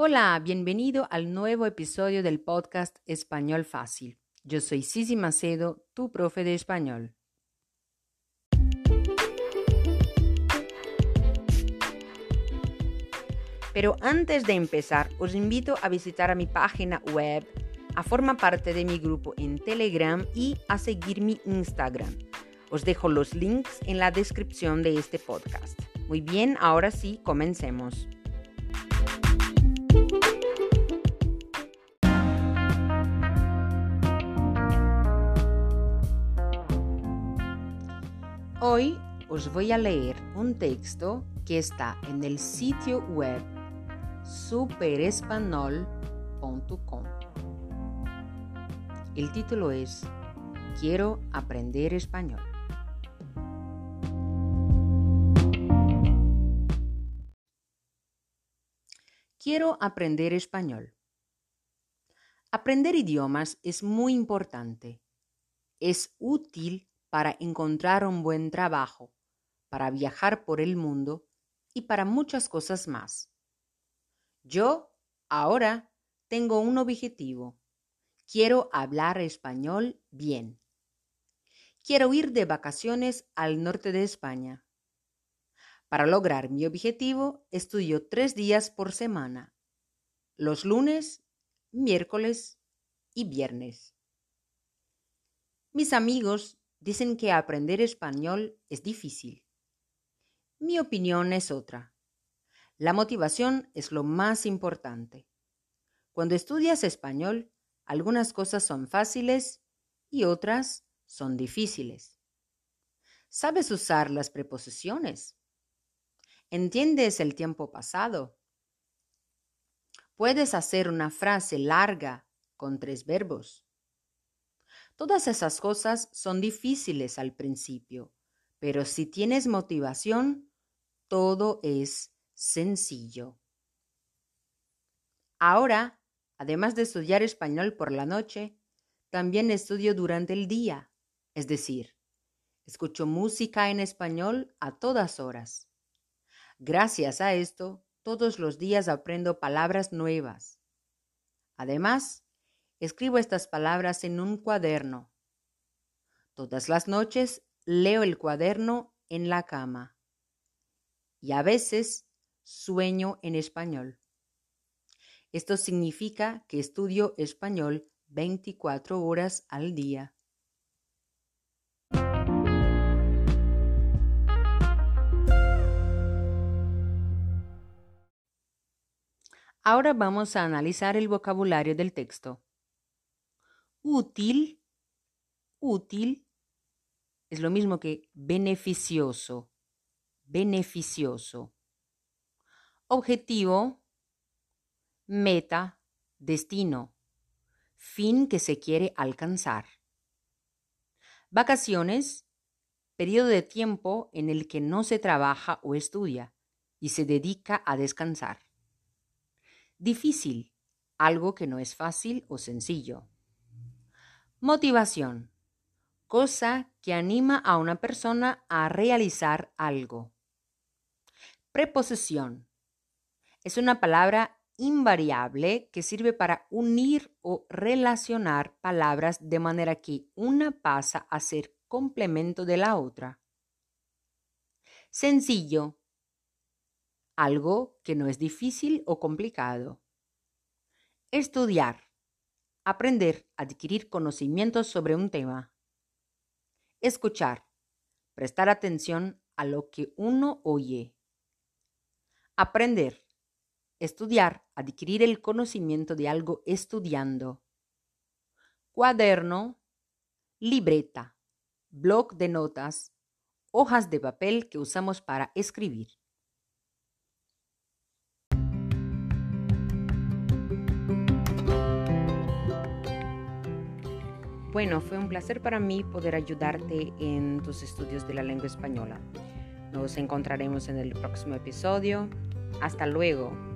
Hola, bienvenido al nuevo episodio del podcast Español Fácil. Yo soy Sisi Macedo, tu profe de español. Pero antes de empezar, os invito a visitar mi página web, a formar parte de mi grupo en Telegram y a seguir mi Instagram. Os dejo los links en la descripción de este podcast. Muy bien, ahora sí, comencemos. Hoy os voy a leer un texto que está en el sitio web superespanol.com. El título es Quiero aprender español. Quiero aprender español. Aprender idiomas es muy importante. Es útil para encontrar un buen trabajo, para viajar por el mundo y para muchas cosas más. Yo, ahora, tengo un objetivo. Quiero hablar español bien. Quiero ir de vacaciones al norte de España. Para lograr mi objetivo, estudio tres días por semana, los lunes, miércoles y viernes. Mis amigos Dicen que aprender español es difícil. Mi opinión es otra. La motivación es lo más importante. Cuando estudias español, algunas cosas son fáciles y otras son difíciles. ¿Sabes usar las preposiciones? ¿Entiendes el tiempo pasado? Puedes hacer una frase larga con tres verbos. Todas esas cosas son difíciles al principio, pero si tienes motivación, todo es sencillo. Ahora, además de estudiar español por la noche, también estudio durante el día, es decir, escucho música en español a todas horas. Gracias a esto, todos los días aprendo palabras nuevas. Además, Escribo estas palabras en un cuaderno. Todas las noches leo el cuaderno en la cama y a veces sueño en español. Esto significa que estudio español 24 horas al día. Ahora vamos a analizar el vocabulario del texto. Útil, útil, es lo mismo que beneficioso, beneficioso. Objetivo, meta, destino, fin que se quiere alcanzar. Vacaciones, periodo de tiempo en el que no se trabaja o estudia y se dedica a descansar. Difícil, algo que no es fácil o sencillo. Motivación. Cosa que anima a una persona a realizar algo. Preposición. Es una palabra invariable que sirve para unir o relacionar palabras de manera que una pasa a ser complemento de la otra. Sencillo. Algo que no es difícil o complicado. Estudiar Aprender, adquirir conocimientos sobre un tema. Escuchar. Prestar atención a lo que uno oye. Aprender. Estudiar, adquirir el conocimiento de algo estudiando. Cuaderno. Libreta. Blog de notas. Hojas de papel que usamos para escribir. Bueno, fue un placer para mí poder ayudarte en tus estudios de la lengua española. Nos encontraremos en el próximo episodio. Hasta luego.